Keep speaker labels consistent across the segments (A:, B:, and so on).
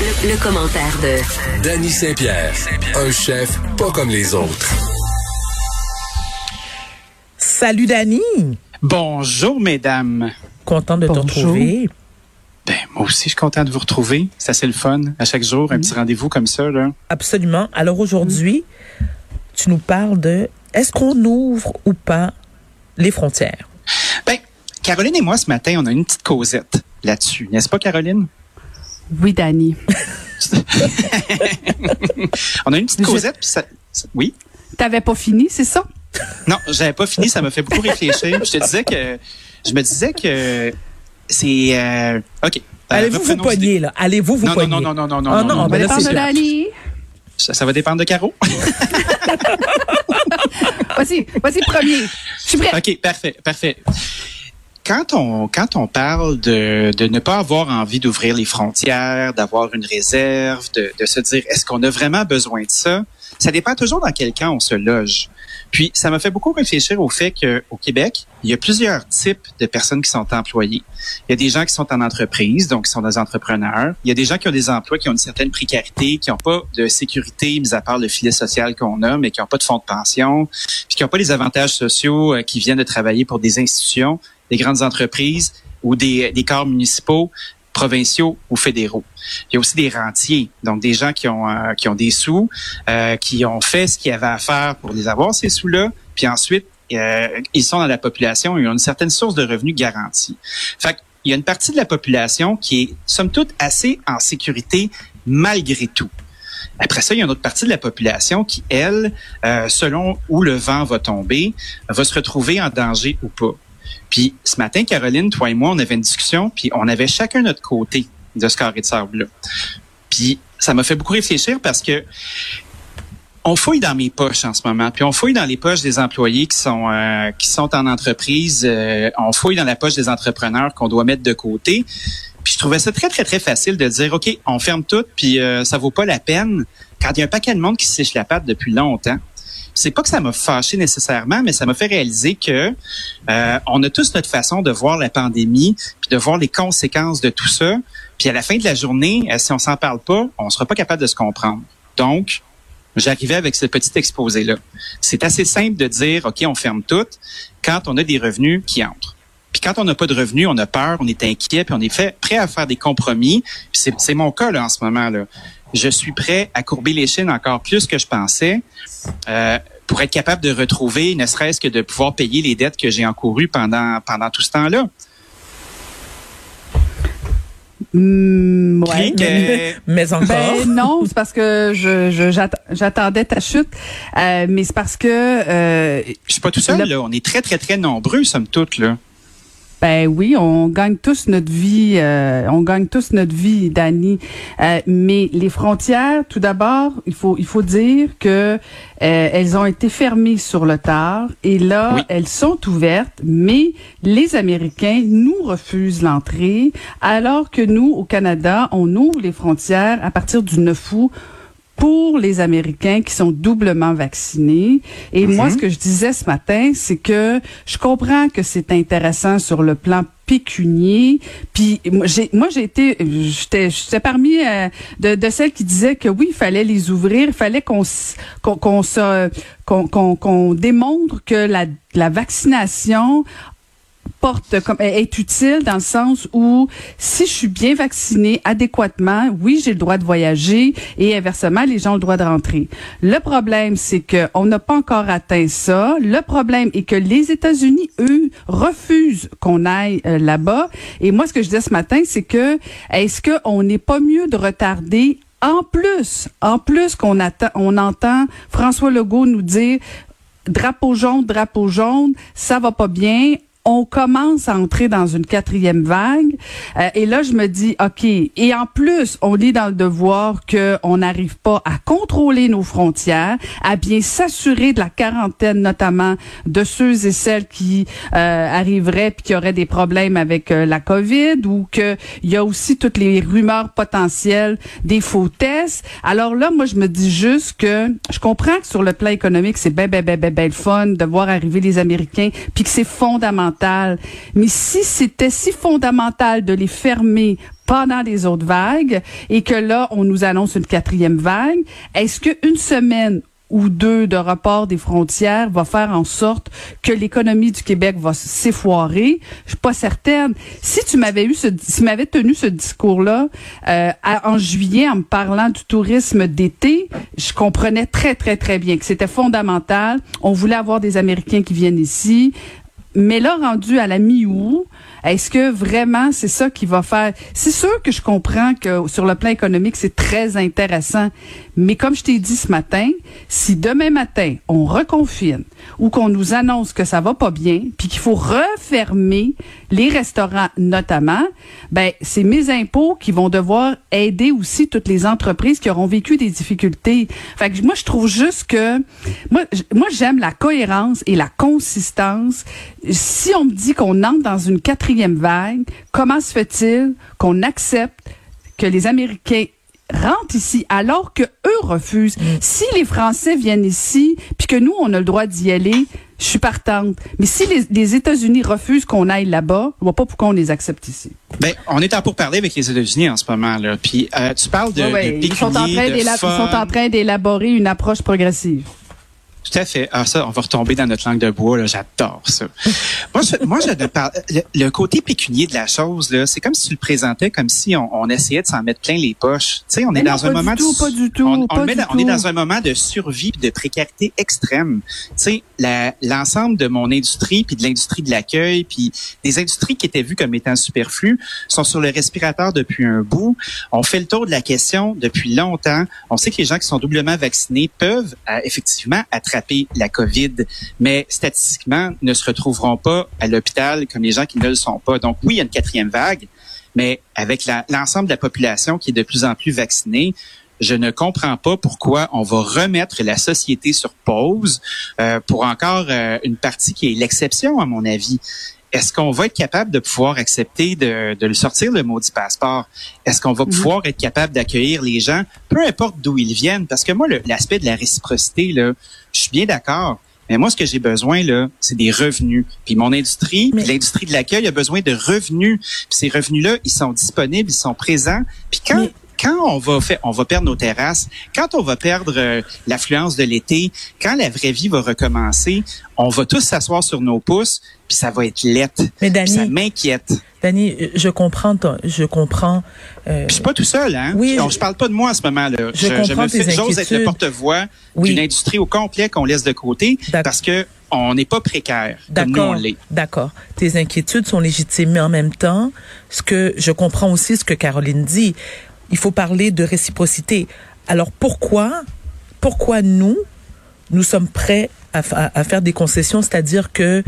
A: Le, le commentaire de
B: Danny Saint-Pierre, un chef pas comme les autres.
C: Salut Dani,
D: Bonjour, mesdames.
C: content de
E: Bonjour.
C: te retrouver.
D: Ben, moi aussi, je suis content de vous retrouver. Ça, c'est le fun. À chaque jour, un petit rendez-vous comme ça, là.
C: Absolument. Alors aujourd'hui, tu nous parles de est-ce qu'on ouvre ou pas les frontières?
D: Ben, Caroline et moi, ce matin, on a une petite causette là-dessus. N'est-ce pas, Caroline?
E: Oui, Dani.
D: On a une petite
E: Je-
D: causette, puis ça... ça- Oui?
E: T'avais pas fini, c'est ça?
D: Non, j'avais pas fini. Ça m'a fait beaucoup réfléchir. Je te disais que... Je me disais que c'est... euh, OK. Euh,
C: Allez-vous vous poigner, là? Allez-vous vous
D: Non, non,
C: poigner?
D: non, non, non, non, non,
C: Ah
D: non,
C: non,
D: non.
C: ben
E: de. Dani.
D: Ça, ça va dépendre de Caro.
E: Vas-y, vas-y, premier. Je suis prêt.
D: OK, parfait, parfait. Quand on, quand on parle de, de ne pas avoir envie d'ouvrir les frontières, d'avoir une réserve, de, de se dire est-ce qu'on a vraiment besoin de ça, ça dépend toujours dans quel camp on se loge. Puis, ça m'a fait beaucoup réfléchir au fait qu'au Québec, il y a plusieurs types de personnes qui sont employées. Il y a des gens qui sont en entreprise, donc qui sont des entrepreneurs. Il y a des gens qui ont des emplois qui ont une certaine précarité, qui n'ont pas de sécurité, mis à part le filet social qu'on a, mais qui n'ont pas de fonds de pension, puis qui n'ont pas les avantages sociaux euh, qui viennent de travailler pour des institutions, des grandes entreprises ou des, des corps municipaux, provinciaux ou fédéraux. Il y a aussi des rentiers, donc des gens qui ont euh, qui ont des sous, euh, qui ont fait ce qu'il y avait à faire pour les avoir ces sous-là, puis ensuite euh, ils sont dans la population et ont une certaine source de revenus garantie. Fait il y a une partie de la population qui est somme toute assez en sécurité malgré tout. Après ça, il y a une autre partie de la population qui, elle, euh, selon où le vent va tomber, va se retrouver en danger ou pas. Puis ce matin, Caroline, toi et moi, on avait une discussion, puis on avait chacun notre côté de ce carré de sable-là. Puis ça m'a fait beaucoup réfléchir parce que on fouille dans mes poches en ce moment, puis on fouille dans les poches des employés qui sont euh, qui sont en entreprise, euh, on fouille dans la poche des entrepreneurs qu'on doit mettre de côté. Puis je trouvais ça très très très facile de dire OK, on ferme tout, puis euh, ça vaut pas la peine quand il y a un paquet de monde qui sèche la patte depuis longtemps. C'est pas que ça m'a fâché nécessairement, mais ça m'a fait réaliser que euh, on a tous notre façon de voir la pandémie, puis de voir les conséquences de tout ça. Puis à la fin de la journée, euh, si on s'en parle pas, on sera pas capable de se comprendre. Donc, j'arrivais avec ce petit exposé-là. C'est assez simple de dire, OK, on ferme tout quand on a des revenus qui entrent. Puis quand on n'a pas de revenus, on a peur, on est inquiet, puis on est fait, prêt à faire des compromis. Puis c'est, mon cas là en ce moment là. Je suis prêt à courber les chines encore plus que je pensais euh, pour être capable de retrouver, ne serait-ce que de pouvoir payer les dettes que j'ai encourues pendant pendant tout ce temps-là.
E: Ouais.
D: Que-
C: Mais encore?
E: Ben non, c'est parce que je je- j'att- j'attendais ta chute, Euh, mais c'est parce que euh,
D: je suis pas tout seul
E: Le-
D: là. On est très très très nombreux somme toute là.
E: Ben oui, on gagne tous notre vie, euh, on gagne tous notre vie, Dani. Euh, mais les frontières, tout d'abord, il faut il faut dire que euh, elles ont été fermées sur le tard et là
D: Oui.
E: elles sont ouvertes, mais les Américains nous refusent l'entrée, alors que nous au Canada, on ouvre les frontières à partir du 9 août pour les Américains qui sont doublement vaccinés. Et moi, ce que je disais ce matin, c'est que je comprends que c'est intéressant sur le plan pécunier. Puis moi, j'ai été j'étais j'étais parmi euh, de, de celles qui disaient que oui, il fallait les ouvrir, il fallait qu'on qu'on qu'on qu'on qu'on démontre que la la vaccination est utile dans le sens où si je suis bien vaccinée adéquatement, oui, j'ai le droit de voyager et inversement, les gens ont le droit de rentrer. Le problème, c'est que on n'a pas encore atteint ça. Le problème est que les États-Unis, eux, refusent qu'on aille euh, là-bas. Et moi, ce que je disais ce matin, c'est que est-ce qu'on n'est pas mieux de retarder en plus, en plus qu'on attend, on entend François Legault nous dire drapeau jaune, drapeau jaune, ça va pas bien. On commence à entrer dans une quatrième vague. Euh, et là, je me dis, OK. Et en plus, on est dans le devoir qu'on n'arrive pas à contrôler nos frontières, à bien s'assurer de la quarantaine, notamment de ceux et celles qui euh, arriveraient puis qui auraient des problèmes avec euh, la COVID ou qu'il y a aussi toutes les rumeurs potentielles des faux tests. Alors là, moi, je me dis juste que je comprends que sur le plan économique, c'est ben, ben, ben, ben, ben le fun de voir arriver les Américains puis que c'est fondamental. Mais si c'était si fondamental de les fermer pendant les autres vagues et que là, on nous annonce une quatrième vague, est-ce qu'une semaine ou deux de report des frontières va faire en sorte que l'économie du Québec va s'effoirer? Je suis pas certaine. Si tu m'avais eu ce, si m'avais tenu ce discours-là euh, en juillet en me parlant du tourisme d'été, je comprenais très très très bien que c'était fondamental. On voulait avoir des Américains qui viennent ici. Mais là, rendu à la mi-août, est-ce que vraiment c'est ça qui va faire? C'est sûr que je comprends que sur le plan économique, c'est très intéressant, mais comme je t'ai dit ce matin, si demain matin on reconfine ou qu'on nous annonce que ça va pas bien, puis qu'il faut refermer les restaurants notamment, ben c'est mes impôts qui vont devoir aider aussi toutes les entreprises qui auront vécu des difficultés. Fait que moi je trouve juste que moi moi j'aime la cohérence et la consistance. Si on me dit qu'on entre dans une quatrième vague, comment se fait-il qu'on accepte que les Américains rentrent ici alors que eux refusent? Si les Français viennent ici, puis que nous on a le droit d'y aller, je suis partante. Mais si les, les États-Unis refusent qu'on aille là-bas, je vois pas pourquoi on les accepte ici.
D: Ben, on est en pour parler avec les États-Unis en ce moment là. Puis euh, tu parles de,
E: Ouais, ouais,
D: de
E: ils sont en train
D: de
E: ils sont en train d'élaborer une approche progressive.
D: Tout à fait. Ah, ça, on va retomber dans notre langue de bois. Là, j'adore ça. moi, je, moi, je parle. Le, le côté pécunier de la chose, là, c'est comme si tu le présentais comme si on, on essayait de s'en mettre plein les poches. Tu sais, on est
E: non,
D: dans un moment
E: tout,
D: de,
E: pas du tout,
D: on, met est dans un moment de survie de précarité extrême. Tu sais, l'ensemble de mon industrie puis de l'industrie de l'accueil puis des industries qui étaient vues comme étant superflues sont sur le respirateur depuis un bout. On fait le tour de la question depuis longtemps. On sait que les gens qui sont doublement vaccinés peuvent euh, effectivement attraper la COVID, mais statistiquement ne se retrouveront pas à l'hôpital comme les gens qui ne le sont pas. Donc oui, il y a une quatrième vague, mais avec l'ensemble de la population qui est de plus en plus vaccinée, je ne comprends pas pourquoi on va remettre la société sur pause euh, pour encore euh, une partie qui est l'exception, à mon avis. Est-ce qu'on va être capable de pouvoir accepter de, de le sortir le maudit passeport? Est-ce qu'on va pouvoir être capable d'accueillir les gens, peu importe d'où ils viennent? Parce que moi, l'aspect de la réciprocité, là, je suis bien d'accord. Mais moi, ce que j'ai besoin, là, c'est des revenus. Puis mon industrie,
C: Mais-
D: l'industrie de l'accueil a besoin de revenus. Puis ces revenus-là, ils sont disponibles, ils sont présents. Puis quand,
C: Mais-
D: quand on va faire, on va perdre nos terrasses, quand on va perdre euh, l'affluence de l'été, quand la vraie vie va recommencer, on va tous s'asseoir sur nos pouces, puis ça va être lettre.
C: Mais
D: Puis ça m'inquiète.
C: Dani, je comprends, ton- je comprends. euh,
D: je suis pas tout seul, hein.
C: Oui,
D: je,
C: je-
D: je parle pas de moi à ce moment-là.
C: Je comprends
D: me
C: tes
D: J'ose être le porte-voix
C: Oui.
D: d'une industrie au complet qu'on laisse de côté parce que on n'est pas précaire comme nous on
C: D'accord,
D: l'est.
C: d'accord. Tes inquiétudes sont légitimes, mais en même temps, ce que je comprends aussi ce que Caroline dit, il faut parler de réciprocité. Alors pourquoi, pourquoi nous, nous sommes prêts à, fa- à faire des concessions, c'est-à-dire que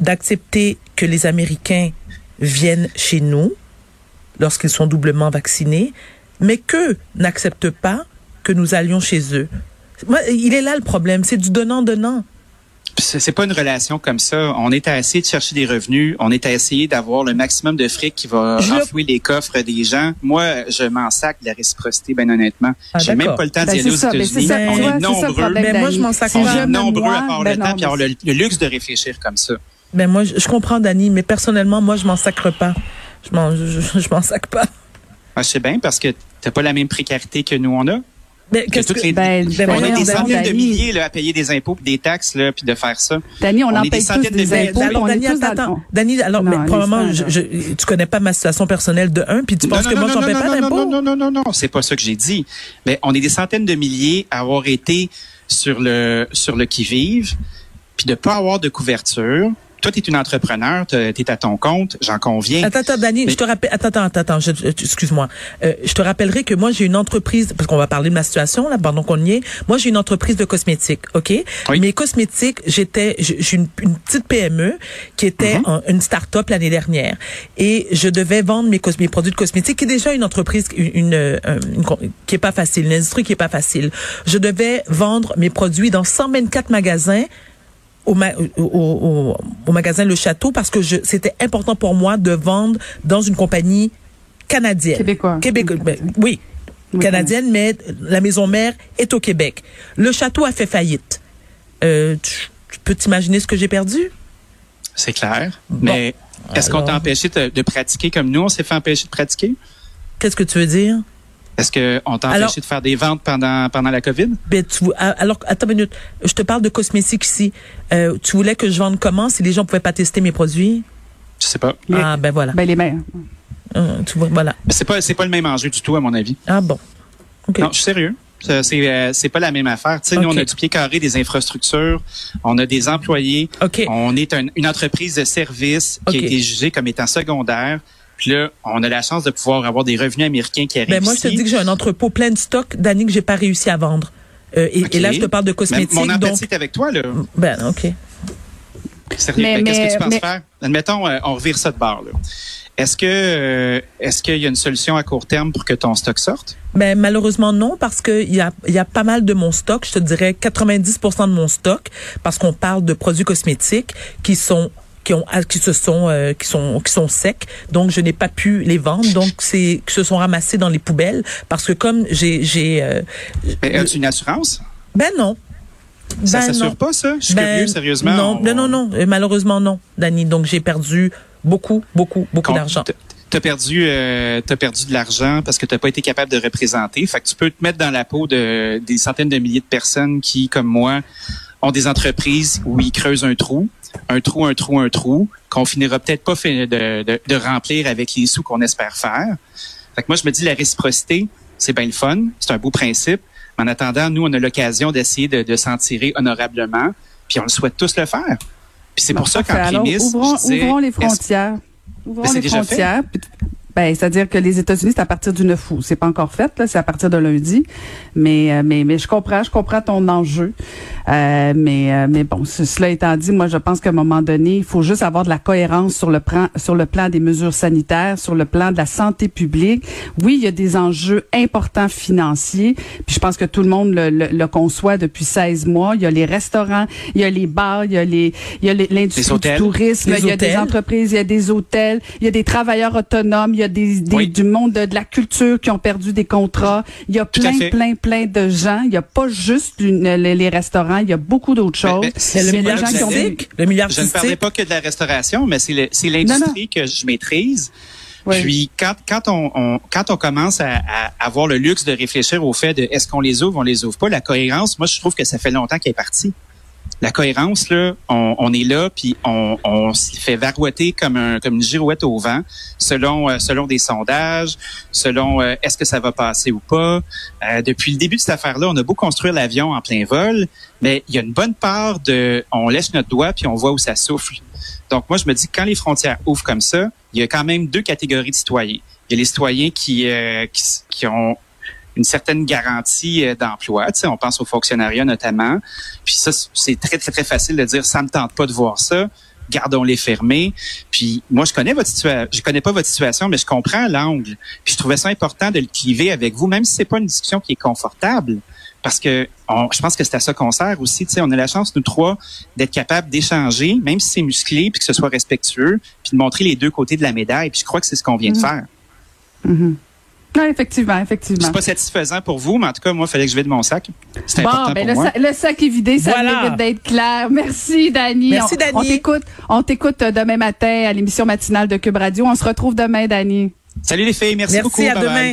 C: d'accepter que les Américains viennent chez nous lorsqu'ils sont doublement vaccinés, mais qu'eux n'acceptent pas que nous allions chez eux? Moi, il est là le problème, c'est du donnant-donnant.
D: C'est c'est pas une relation comme ça. On est à essayer de chercher des revenus. On est à essayer d'avoir le maximum de fric qui va
C: Je-
D: enfouir les coffres des gens. Moi, je m'en sac de la réciprocité, ben honnêtement.
C: Ah,
D: J'ai même pas le temps
E: Ben,
D: d'y aller aux
E: ça, ben, c'est
D: États-Unis. On est nombreux.
C: Mais moi, je m'en sac
D: On
C: pas.
D: est nombreux
E: moi,
D: à avoir
E: ben
D: le
E: non,
D: temps puis avoir le, le luxe de réfléchir comme ça.
C: Ben moi, je, je comprends, Dani, mais personnellement, moi, je m'en sacre pas. Je m'en, je, je- je m'en sacre pas.
D: Ah, je sais bien parce que t'as pas la même précarité que nous on a. Que
C: qu'est-ce
D: toutes
C: que,
D: les-
E: Ben,
C: ben
D: on a des
C: Dani,
D: centaines de milliers là, à payer des impôts puis des taxes là, puis de faire ça.
E: Dani, on,
D: On
E: en
D: est des
E: paye tous
D: centaines de
E: des
D: milliers.
E: impôts. on est
C: Dani, attends, Dani, alors,
E: Non,
C: mais probablement, je, je- tu connais pas ma situation personnelle de un, puis tu penses
D: Non,
C: que
D: non,
C: moi,
D: non,
C: j'en
D: non,
C: paie
D: non,
C: pas
D: non,
C: d'impôts?
D: Non, non, non, non, non, c'est pas ça que j'ai dit. Mais on est des centaines de milliers à avoir été sur le sur le qui vive, puis de pas avoir de couverture. Toi, tu es une entrepreneur, tu es à ton compte, j'en conviens.
C: Attends, attends, Dani,
D: Mais-
C: je te rappelle, attends, attends, attends, excuse-moi. Euh, je te rappellerai que moi, j'ai une entreprise, parce qu'on va parler de ma situation, là, pendant qu'on y est. Moi, j'ai une entreprise de cosmétiques, OK?
D: Oui.
C: Mes cosmétiques, j'étais, j'ai une, une petite PME qui était
D: Mhm.
C: en- une start-up l'année dernière. Et je devais vendre mes, mes produits de cosmétiques, qui est déjà une entreprise, une, une, euh, une con- qui est pas facile, une industrie qui est pas facile. Je devais vendre mes produits dans 124 magasins au, ma- au, au- au magasin Le Château parce que je- c'était important pour moi de vendre dans une compagnie canadienne.
E: Québécois.
C: Ben, oui,
E: Oui,
C: canadienne, mais la maison mère est au Québec. Le Château a fait faillite. Euh, tu, tu peux t'imaginer ce que j'ai perdu?
D: C'est clair. Mais est-ce qu'on t'a empêché de, de pratiquer comme nous, on s'est fait empêcher de pratiquer?
C: Qu'est-ce que tu veux dire?
D: Est-ce qu'on t'a empêché de faire des ventes pendant, pendant la COVID?
C: Ben, tu, ah, alors, attends une minute. Je te parle de cosmétiques ici. Euh, tu voulais que je vende comment si les gens pouvaient pas tester mes produits?
D: Je sais pas.
E: Les-
C: Ah, ben voilà.
E: Ben, les meilleurs.
C: Euh, tu vois, voilà.
D: Mais c'est pas, c'est pas le même enjeu du tout, à mon avis.
C: Ah bon. OK.
D: Non, je suis sérieux. C'est, euh, c'est pas la même affaire. Tu sais, nous, on a du pied carré des infrastructures, on a des employés,
C: OK.
D: on est un- une entreprise de service qui a été jugée comme étant secondaire. Puis là, on a la chance de pouvoir avoir des revenus américains qui arrivent
C: Ben moi, je te dis que j'ai un entrepôt plein de stock d'années que j'ai pas réussi à vendre. Euh, et, là, je te parle de
D: Mais
C: cosmétiques.
D: mon empathie
C: donc,
D: est avec toi, là.
C: ben, OK.
D: Sérieux.
E: Mais-
D: Ben, Qu'est-ce
E: mais-
D: que tu penses
E: mais-
D: faire? Admettons, euh, on revire ça de bord, là. Est-ce que, euh, est-ce qu'il y a une solution à court terme pour que ton stock sorte?
C: Ben, malheureusement, non, parce que il y a, il y a pas mal de mon stock. Je te dirais 90% de mon stock, parce qu'on parle de produits cosmétiques qui sont qui ont qui se sont euh, qui sont qui sont secs donc je n'ai pas pu les vendre donc c'est qui se sont ramassés dans les poubelles parce que comme j'ai j'ai euh,
D: une assurance?
C: ben non
D: Ça
C: Ben
D: s'assure pas, ça? Je suis
C: Ben,
D: curieux, sérieusement.
C: Non,
D: On-
C: non, non, non. Euh, Malheureusement, non, Dani. Donc, j'ai perdu beaucoup, beaucoup, beaucoup d'argent.
D: T'as perdu, euh, t'as perdu de l'argent parce que t'as pas été capable de représenter. Fait que tu peux te mettre dans la peau de des centaines de milliers de personnes qui, comme moi, ont des entreprises où ils creusent un trou, un trou, un trou, un trou, qu'on finira peut-être pas de, de, de remplir avec les sous qu'on espère faire. Fait que moi, je me dis la réciprocité, c'est bien le fun, c'est un beau principe. Mais en attendant, nous, on a l'occasion d'essayer de, de s'en tirer honorablement, puis on le souhaite tous le faire. Puis c'est pour ça qu'en prémisse,
E: ouvrons,
D: disais,
E: ouvrons les frontières. Ouvrons
D: Ben,
E: les frontières. Ben, c'est-à-dire que les États-Unis, c'est à partir du 9 août. C'est pas encore fait, là, c'est à partir de lundi. Mais, euh, mais, mais je comprends, je comprends ton enjeu. Euh, mais, euh, mais bon, ce- cela étant dit, moi, je pense qu'à un moment donné, il faut juste avoir de la cohérence sur le plan, sur le plan des mesures sanitaires, sur le plan de la santé publique. Oui, il y a des enjeux importants financiers. Puis je pense que tout le monde le, le, le conçoit depuis 16 mois. Il y a les restaurants, il y a les bars, il y a les, il y a l'industrie du tourisme, il y a des entreprises, il y a des hôtels, il y a des travailleurs autonomes, il y a des, des-
D: Oui.
E: du monde de, de la culture qui ont perdu des contrats. Il y a
D: Tout
E: plein, plein, plein de gens. Il y a pas juste une- les, les restaurants, il y a beaucoup d'autres
D: Mais-
E: choses.
D: Mais c'est
C: le
D: j'allais.
C: artistique, le milieu
D: Je ne parlais pas que de la restauration, mais c'est l'industrie que je maîtrise.
E: Oui.
D: Puis quand, quand, on, on- quand on commence à, à avoir le luxe de réfléchir au fait de est-ce qu'on les ouvre, on les ouvre pas, la cohérence, moi je trouve que ça fait longtemps qu'elle est partie. La cohérence, là, on, on est là, puis on, on s'y fait varouetter comme, un, comme une girouette au vent, selon, euh, selon des sondages, selon euh, est-ce que ça va passer ou pas. Euh, depuis le début de cette affaire-là, on a beau construire l'avion en plein vol, mais il y a une bonne part de on laisse notre doigt puis on voit où ça souffle. Donc moi, je me dis quand les frontières ouvrent comme ça, il y a quand même deux catégories de citoyens. Il y a les citoyens qui, euh, qui, qui ont une certaine garantie euh, d'emploi. Tu sais, on pense au fonctionnariat notamment. Puis ça, c'est très, très, très facile de dire ça me tente pas de voir ça. Gardons-les fermés. Puis moi, je connais votre situation. Je connais pas votre situation, mais je comprends l'angle. Puis je trouvais ça important de le cliver avec vous, même si c'est pas une discussion qui est confortable. Parce que on- je pense que c'est à ça qu'on sert aussi. Tu sais, on a la chance, nous trois, d'être capables d'échanger, même si c'est musclé, puis que ce soit respectueux, puis de montrer les deux côtés de la médaille. Puis je crois que c'est ce qu'on vient de faire.
E: Mhm. Oui, effectivement, effectivement.
D: C'est pas satisfaisant pour vous, mais en tout cas, moi, il fallait que je vide mon sac. C'est
E: Bon,
D: important
E: ben
D: pour
E: le,
D: moi.
E: sa- le sac est vidé, ça
C: Voilà.
E: mérite d'être clair. Merci, Dani.
C: Merci, Dani.
E: On t'écoute, on t'écoute euh, demain matin à l'émission matinale de Cube Radio. On se retrouve demain, Dani.
D: Salut les filles, merci,
C: Merci,
D: beaucoup.
C: à
D: Bye bye.
C: demain.